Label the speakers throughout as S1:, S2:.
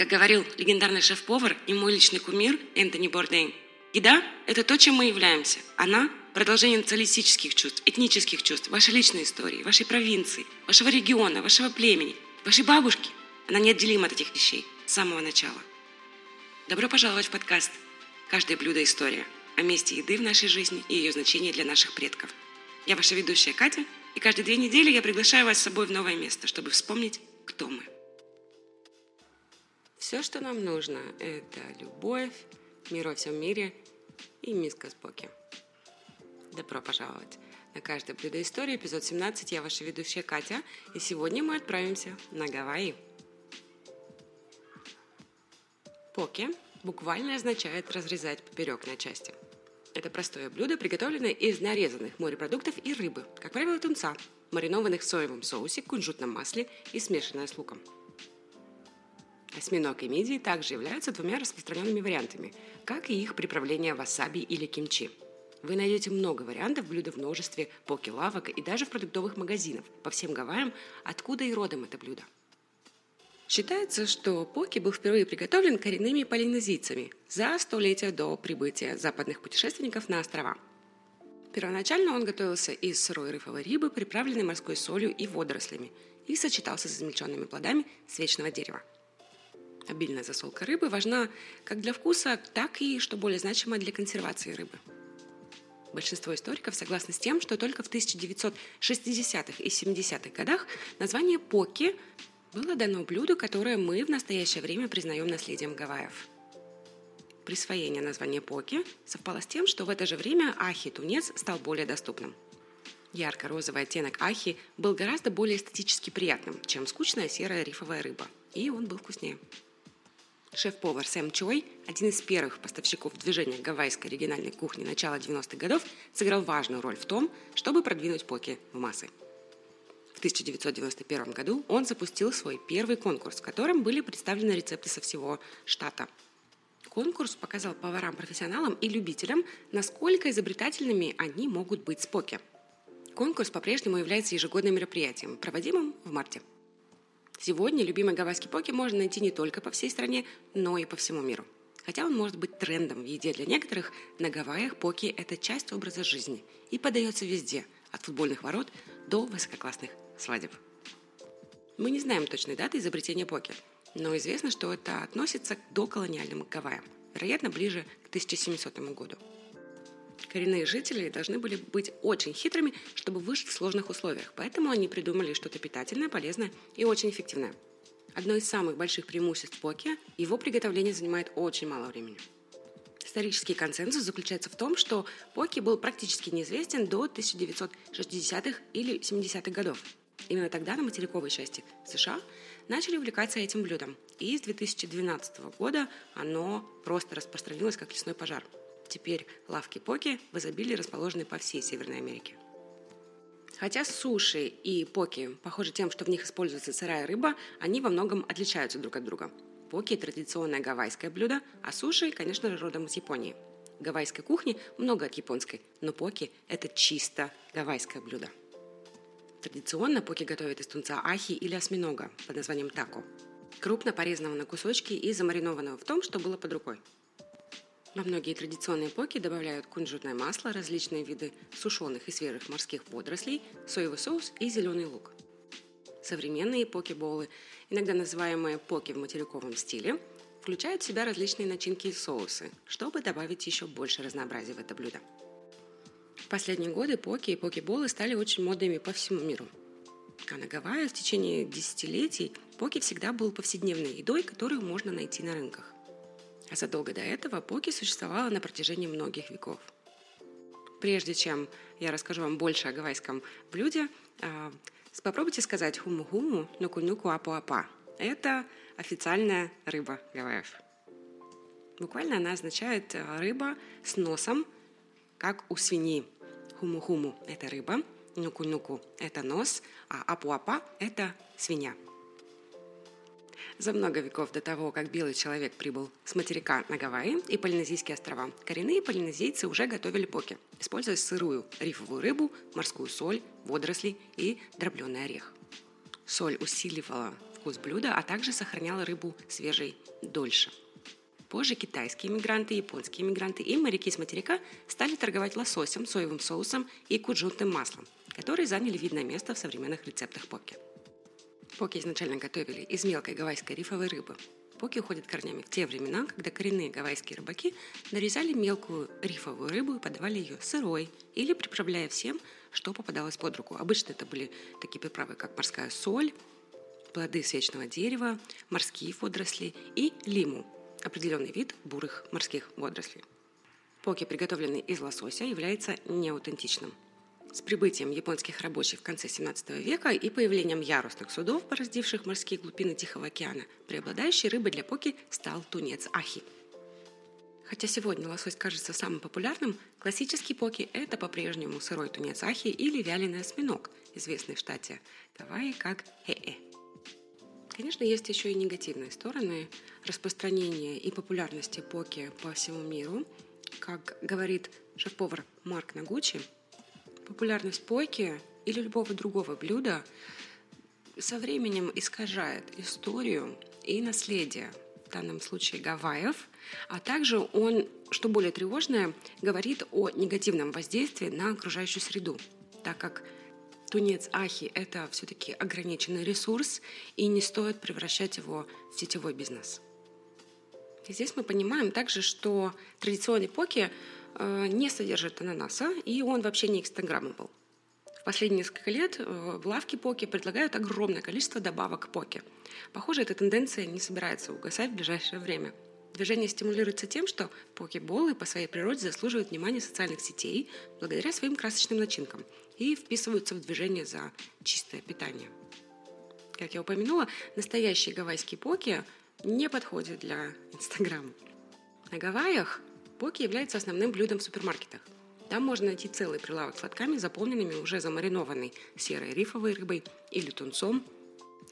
S1: Как говорил легендарный шеф-повар и мой личный кумир Энтони Бордейн, еда – это то, чем мы являемся. Она – продолжение националистических чувств, этнических чувств, вашей личной истории, вашей провинции, вашего региона, вашего племени, вашей бабушки. Она неотделима от этих вещей с самого начала. Добро пожаловать в подкаст «Каждое блюдо – история» о месте еды в нашей жизни и ее значении для наших предков. Я ваша ведущая Катя, и каждые две недели я приглашаю вас с собой в новое место, чтобы вспомнить, кто мы. Все, что нам нужно, это любовь, мир во всем мире и миска с поки. Добро пожаловать! На каждое блюдо истории, эпизод 17, я ваша ведущая Катя, и сегодня мы отправимся на Гавайи. Поки буквально означает разрезать поперек на части. Это простое блюдо, приготовленное из нарезанных морепродуктов и рыбы, как правило, тунца, маринованных в соевом соусе, кунжутном масле и смешанное с луком. Осьминог и мидии также являются двумя распространенными вариантами, как и их приправление васаби или кимчи. Вы найдете много вариантов блюда в множестве поки-лавок и даже в продуктовых магазинах по всем Гавайям, откуда и родом это блюдо. Считается, что поки был впервые приготовлен коренными полинезийцами за столетия до прибытия западных путешественников на острова. Первоначально он готовился из сырой рифовой рыбы, приправленной морской солью и водорослями, и сочетался с измельченными плодами свечного дерева – Обильная засолка рыбы важна как для вкуса, так и, что более значимо, для консервации рыбы. Большинство историков согласны с тем, что только в 1960-х и 70-х годах название «поки» было дано блюду, которое мы в настоящее время признаем наследием Гавайев. Присвоение названия «поки» совпало с тем, что в это же время ахи-тунец стал более доступным. Ярко-розовый оттенок ахи был гораздо более эстетически приятным, чем скучная серая рифовая рыба, и он был вкуснее. Шеф-повар Сэм Чой, один из первых поставщиков движения гавайской оригинальной кухни начала 90-х годов, сыграл важную роль в том, чтобы продвинуть поки в массы. В 1991 году он запустил свой первый конкурс, в котором были представлены рецепты со всего штата. Конкурс показал поварам-профессионалам и любителям, насколько изобретательными они могут быть с поки. Конкурс по-прежнему является ежегодным мероприятием, проводимым в марте. Сегодня любимый гавайский поки можно найти не только по всей стране, но и по всему миру. Хотя он может быть трендом в еде для некоторых, на Гавайях поки – это часть образа жизни и подается везде, от футбольных ворот до высококлассных свадеб. Мы не знаем точной даты изобретения поки, но известно, что это относится к доколониальным Гавайям, вероятно, ближе к 1700 году. Коренные жители должны были быть очень хитрыми, чтобы выжить в сложных условиях, поэтому они придумали что-то питательное, полезное и очень эффективное. Одно из самых больших преимуществ поки – его приготовление занимает очень мало времени. Исторический консенсус заключается в том, что поки был практически неизвестен до 1960-х или 70-х годов. Именно тогда на материковой части США начали увлекаться этим блюдом, и с 2012 года оно просто распространилось как лесной пожар – Теперь лавки-поки в изобилии расположены по всей Северной Америке. Хотя суши и поки похожи тем, что в них используется сырая рыба, они во многом отличаются друг от друга. Поки – традиционное гавайское блюдо, а суши, конечно родом из Японии. Гавайской кухне много от японской, но поки – это чисто гавайское блюдо. Традиционно поки готовят из тунца ахи или осьминога под названием тако. Крупно порезанного на кусочки и замаринованного в том, что было под рукой. Во многие традиционные поки добавляют кунжутное масло, различные виды сушеных и свежих морских водорослей, соевый соус и зеленый лук. Современные поки-болы, иногда называемые поки в материковом стиле, включают в себя различные начинки и соусы, чтобы добавить еще больше разнообразия в это блюдо. В последние годы поки и поки-болы стали очень модными по всему миру. А на Гавайях в течение десятилетий поки всегда был повседневной едой, которую можно найти на рынках. Задолго до этого поки существовала на протяжении многих веков. Прежде чем я расскажу вам больше о гавайском блюде, а, попробуйте сказать хуму-хуму, нуку-нуку апу-апа. Это официальная рыба гавайев. Буквально она означает а, рыба с носом, как у свиньи. Хуму-хуму – это рыба, нуку-нуку – это нос, а апу-апа – это свинья – за много веков до того, как белый человек прибыл с материка на Гавайи и Полинезийские острова, коренные полинезийцы уже готовили поки, используя сырую рифовую рыбу, морскую соль, водоросли и дробленый орех. Соль усиливала вкус блюда, а также сохраняла рыбу свежей дольше. Позже китайские мигранты, японские мигранты и моряки с материка стали торговать лососем, соевым соусом и куджутным маслом, которые заняли видное место в современных рецептах поки. Поки изначально готовили из мелкой гавайской рифовой рыбы. Поки уходят корнями в те времена, когда коренные гавайские рыбаки нарезали мелкую рифовую рыбу и подавали ее сырой или приправляя всем, что попадалось под руку. Обычно это были такие приправы, как морская соль, плоды свечного дерева, морские водоросли и лиму, определенный вид бурых морских водорослей. Поки, приготовленный из лосося, является неаутентичным. С прибытием японских рабочих в конце 17 века и появлением ярусных судов, пораздивших морские глубины Тихого океана, преобладающей рыбой для поки стал тунец ахи. Хотя сегодня лосось кажется самым популярным, классический поки – это по-прежнему сырой тунец ахи или вяленый осьминог, известный в штате Гавайи как хе-э. Конечно, есть еще и негативные стороны распространения и популярности поки по всему миру. Как говорит шеф-повар Марк Нагучи, популярность поки или любого другого блюда со временем искажает историю и наследие, в данном случае Гавайев, а также он, что более тревожное, говорит о негативном воздействии на окружающую среду, так как тунец ахи – это все-таки ограниченный ресурс, и не стоит превращать его в сетевой бизнес. И здесь мы понимаем также, что традиционный поки не содержит ананаса, и он вообще не инстаграммабл. В последние несколько лет э, в лавке поки предлагают огромное количество добавок поки. Похоже, эта тенденция не собирается угасать в ближайшее время – Движение стимулируется тем, что покеболы по своей природе заслуживают внимания социальных сетей благодаря своим красочным начинкам и вписываются в движение за чистое питание. Как я упомянула, настоящие гавайские поки не подходят для Инстаграма. На Гавайях поки является основным блюдом в супермаркетах. Там можно найти целый прилавок сладками, заполненными уже замаринованной серой рифовой рыбой или тунцом –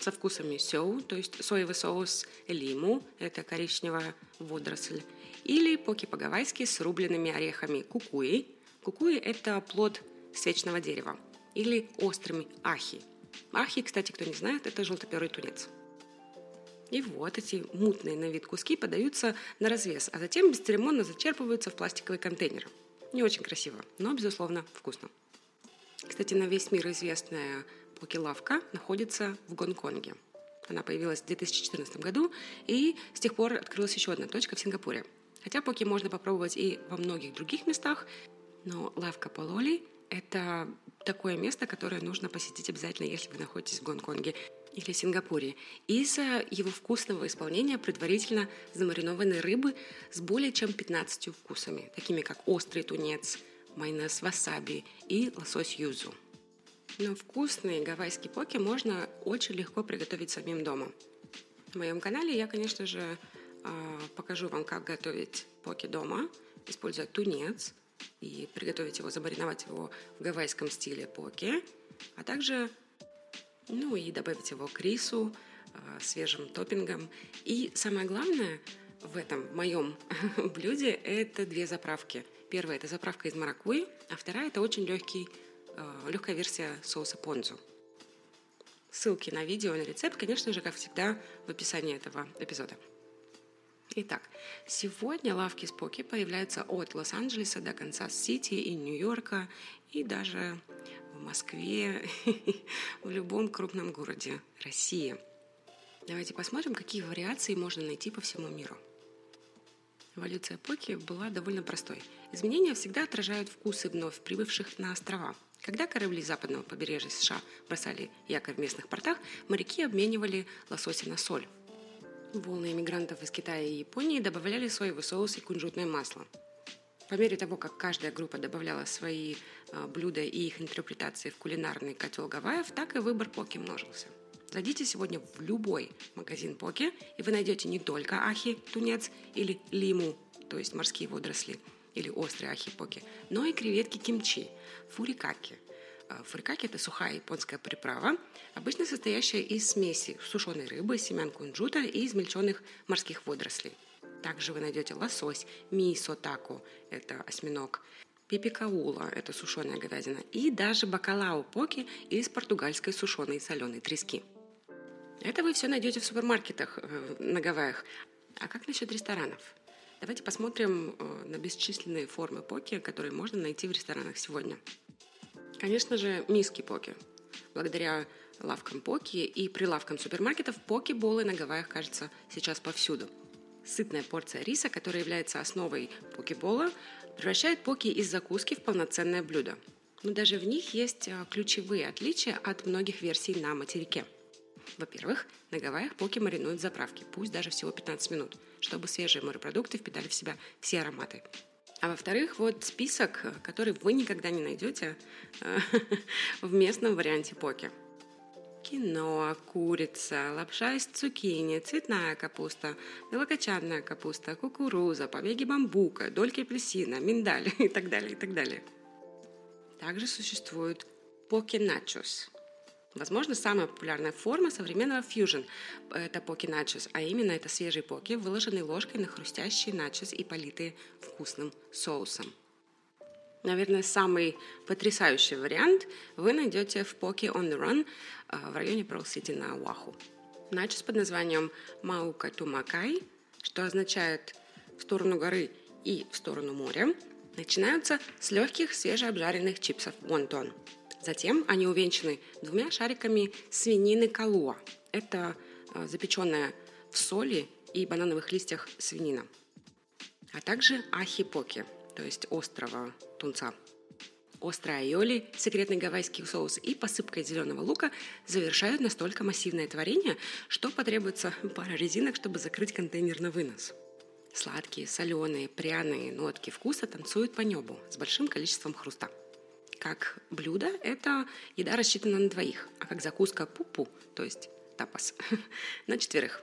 S1: со вкусами сеу, то есть соевый соус, лиму, это коричневая водоросль, или поки по-гавайски с рубленными орехами кукуи. Кукуи – это плод свечного дерева, или острыми ахи. Ахи, кстати, кто не знает, это желтоперый тунец. И вот эти мутные на вид куски подаются на развес, а затем бесцеремонно зачерпываются в пластиковый контейнер. Не очень красиво, но, безусловно, вкусно. Кстати, на весь мир известная Покелавка находится в Гонконге. Она появилась в 2014 году, и с тех пор открылась еще одна точка в Сингапуре. Хотя поки можно попробовать и во многих других местах, но лавка Пололи – это такое место, которое нужно посетить обязательно, если вы находитесь в Гонконге или Сингапуре. Из-за его вкусного исполнения предварительно замаринованной рыбы с более чем 15 вкусами, такими как острый тунец, майонез васаби и лосось юзу. Но вкусные гавайские поки можно очень легко приготовить самим дома. На моем канале я, конечно же, а, покажу вам, как готовить поки дома, используя тунец и приготовить его, замариновать его в гавайском стиле поки, а также ну и добавить его к рису, а, свежим топпингом. И самое главное в этом моем блюде это две заправки. Первая это заправка из маракуйи, а вторая это очень легкий Э, легкая версия соуса понзу. Ссылки на видео и на рецепт, конечно же, как всегда, в описании этого эпизода. Итак, сегодня лавки с поке появляются от Лос-Анджелеса до Канзас-Сити и Нью-Йорка, и даже в Москве, в любом крупном городе России. Давайте посмотрим, какие вариации можно найти по всему миру. Эволюция поки была довольно простой. Изменения всегда отражают вкусы вновь прибывших на острова – когда корабли западного побережья США бросали якорь в местных портах, моряки обменивали лосося на соль. Волны иммигрантов из Китая и Японии добавляли соевый соус и кунжутное масло. По мере того, как каждая группа добавляла свои а, блюда и их интерпретации в кулинарный котел Гавайев, так и выбор поки множился. Зайдите сегодня в любой магазин поки, и вы найдете не только ахи, тунец или лиму, то есть морские водоросли – или острые ахипоки, но и креветки кимчи, фурикаки. А, фурикаки – это сухая японская приправа, обычно состоящая из смеси сушеной рыбы, семян кунжута и измельченных морских водорослей. Также вы найдете лосось, мисо таку – это осьминог, пипикаула – это сушеная говядина, и даже бакалау поки из португальской сушеной соленой трески. Это вы все найдете в супермаркетах э, на Гавайях. А как насчет ресторанов? Давайте посмотрим э, на бесчисленные формы поки, которые можно найти в ресторанах сегодня. Конечно же, миски поки. Благодаря лавкам поки и прилавкам супермаркетов поки-болы на Гавайях, кажется, сейчас повсюду. Сытная порция риса, которая является основой поки-бола, превращает поки из закуски в полноценное блюдо. Но даже в них есть э, ключевые отличия от многих версий на материке – во-первых, на Гавайях поки маринуют заправки, пусть даже всего 15 минут, чтобы свежие морепродукты впитали в себя все ароматы. А во-вторых, вот список, который вы никогда не найдете э, в местном варианте поки. Киноа, курица, лапша из цукини, цветная капуста, белокочанная капуста, кукуруза, побеги бамбука, дольки апельсина, миндаль и так далее, и так далее. Также существует поки-начос – Возможно, самая популярная форма современного фьюжн – это поки-начос, а именно это свежие поки, выложенные ложкой на хрустящий начос и политые вкусным соусом. Наверное, самый потрясающий вариант вы найдете в Поки on the Run э, в районе Перл-Сити на Оаху. Начос под названием Маука Тумакай, что означает «в сторону горы» и «в сторону моря», начинаются с легких свежеобжаренных чипсов «Вонтон». Затем они увенчаны двумя шариками свинины калуа. Это э, запеченная в соли и банановых листьях свинина. А также ахипоки, то есть острого тунца. Острая айоли, секретный гавайский соус и посыпка зеленого лука завершают настолько массивное творение, что потребуется пара резинок, чтобы закрыть контейнер на вынос. Сладкие, соленые, пряные нотки вкуса танцуют по небу с большим количеством хруста. Как блюдо – это еда рассчитана на двоих, а как закуска – пупу, то есть тапас, на четверых.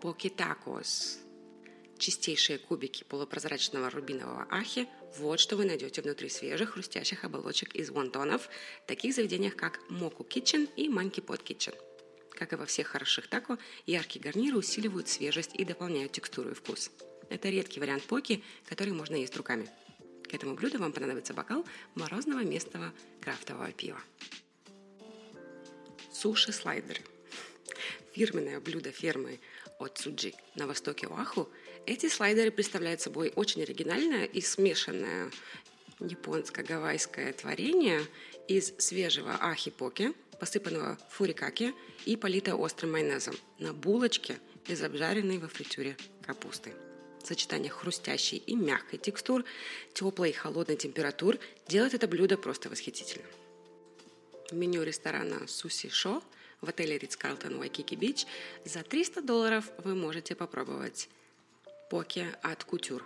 S1: Поки-такос – чистейшие кубики полупрозрачного рубинового ахи – вот что вы найдете внутри свежих хрустящих оболочек из вонтонов в таких заведениях, как Моку Kitchen и Манки Pot Kitchen. Как и во всех хороших тако, яркие гарниры усиливают свежесть и дополняют текстуру и вкус. Это редкий вариант поки, который можно есть руками – к этому блюду вам понадобится бокал морозного местного крафтового пива. Суши-слайдеры. Фирменное блюдо фермы Оцуджи на востоке Оаху. Эти слайдеры представляют собой очень оригинальное и смешанное японско-гавайское творение из свежего ахипоки, посыпанного фурикаки и политого острым майонезом на булочке из обжаренной во фритюре капусты. Сочетание хрустящей и мягкой текстур, теплой и холодной температур делает это блюдо просто восхитительным. В меню ресторана Суси Шо в отеле Ридс Карлтон Вайкики Бич за 300 долларов вы можете попробовать поке от кутюр.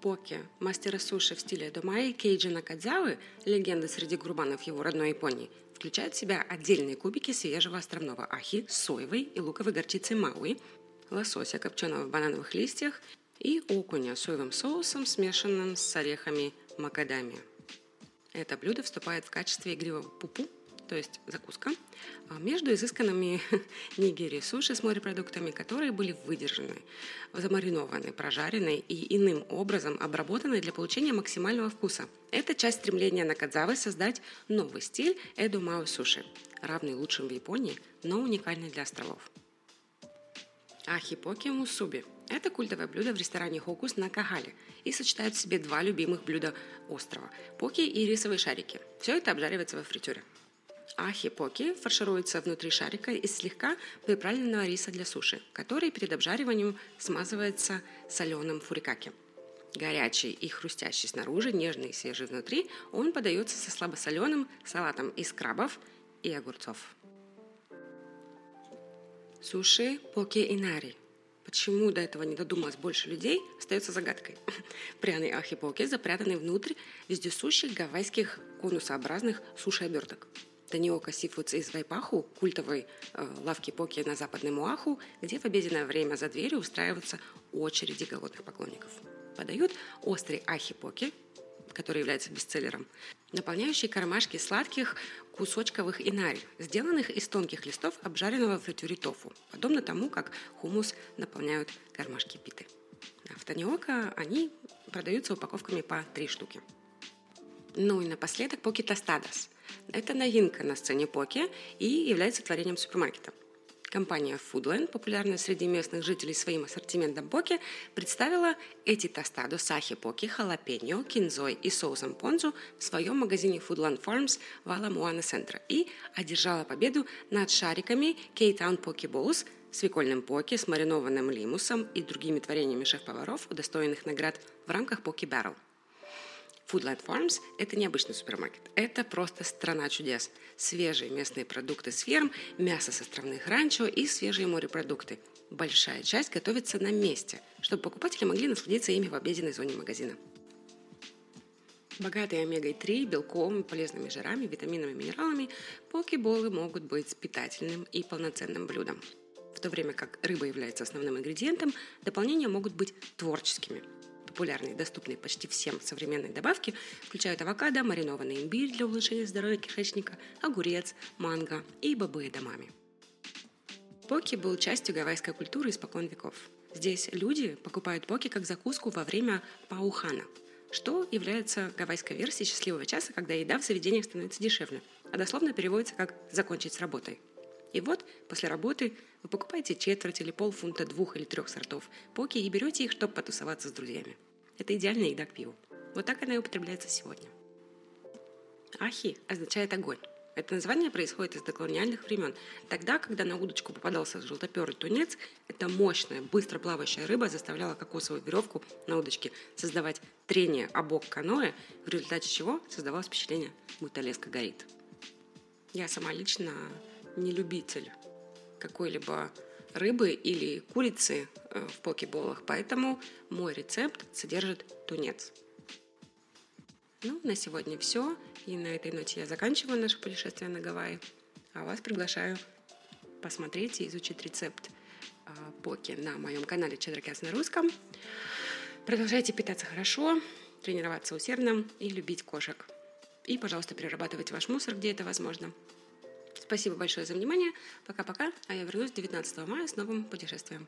S1: Поке, мастера суши в стиле Домаи Кейджи Накадзавы, легенда среди гурманов его родной Японии, включает в себя отдельные кубики свежего островного ахи с соевой и луковой горчицей мауи, лосося, копченого в банановых листьях, и окуня соевым соусом, смешанным с орехами макадамия. Это блюдо вступает в качестве игривого пупу, то есть закуска, а между изысканными нигири суши с морепродуктами, которые были выдержаны, замаринованы, прожарены и иным образом обработаны для получения максимального вкуса. Это часть стремления Накадзавы создать новый стиль эдомао суши, равный лучшим в Японии, но уникальный для островов. Ахипоки мусуби – это культовое блюдо в ресторане Хокус на Кахале и сочетает в себе два любимых блюда острова – поки и рисовые шарики. Все это обжаривается во фритюре. Ахи-поки фаршируется внутри шарика из слегка приправленного риса для суши, который перед обжариванием смазывается соленым фурикаки. Горячий и хрустящий снаружи, нежный и свежий внутри, он подается со слабосоленым салатом из крабов и огурцов. Суши поке инари. Почему до этого не додумалось больше людей, остается загадкой. Пряный ахи-поке запрятанный внутрь вездесущих гавайских конусообразных суши-оберток. Таниока Сифудс из Вайпаху, культовой э, лавки поки на западном Уаху, где в обеденное время за дверью устраиваются очереди голодных поклонников. Подают острый ахи-поки, который является бестселлером, наполняющий кармашки сладких кусочковых инари, сделанных из тонких листов обжаренного в фритюре тофу, подобно тому, как хумус наполняют кармашки питы. А в Таниока они продаются упаковками по три штуки. Ну и напоследок поки тостадос. Это новинка на сцене поки и является творением супермаркета. Компания Foodland, популярная среди местных жителей своим ассортиментом поки, представила эти тостадо, сахи поки, халапеньо, кинзой и соусом понзу в своем магазине Foodland Farms в Аламуана Центра и одержала победу над шариками K-Town Poke Bowls, свекольным поки с маринованным лимусом и другими творениями шеф-поваров, удостоенных наград в рамках Poke Battle. Foodlight Farms – это необычный супермаркет. Это просто страна чудес. Свежие местные продукты с ферм, мясо с островных ранчо и свежие морепродукты. Большая часть готовится на месте, чтобы покупатели могли насладиться ими в обеденной зоне магазина. Богатые омегой-3, белком, полезными жирами, витаминами, минералами, покеболы могут быть питательным и полноценным блюдом. В то время как рыба является основным ингредиентом, дополнения могут быть творческими – популярные доступные почти всем современные добавки включают авокадо, маринованный имбирь для улучшения здоровья кишечника, огурец, манго и бобы домами. Поки был частью гавайской культуры испокон веков. Здесь люди покупают поки как закуску во время паухана, что является гавайской версией счастливого часа, когда еда в заведениях становится дешевле, а дословно переводится как «закончить с работой». И вот после работы вы покупаете четверть или полфунта двух или трех сортов поки и берете их, чтобы потусоваться с друзьями. Это идеальная еда к пиву. Вот так она и употребляется сегодня. Ахи означает огонь. Это название происходит из доколониальных времен. Тогда, когда на удочку попадался желтоперый тунец, эта мощная, быстро плавающая рыба заставляла кокосовую веревку на удочке создавать трение о бок каноэ, в результате чего создавалось впечатление, будто леска горит. Я сама лично не любитель какой-либо рыбы или курицы э, в покеболах, поэтому мой рецепт содержит тунец. Ну, на сегодня все. И на этой ноте я заканчиваю наше путешествие на Гавайи. А вас приглашаю посмотреть и изучить рецепт э, поки на моем канале Чедрокяс на русском. Продолжайте питаться хорошо, тренироваться усердно и любить кошек. И, пожалуйста, перерабатывайте ваш мусор, где это возможно. Спасибо большое за внимание. Пока-пока. А я вернусь 19 мая с новым путешествием.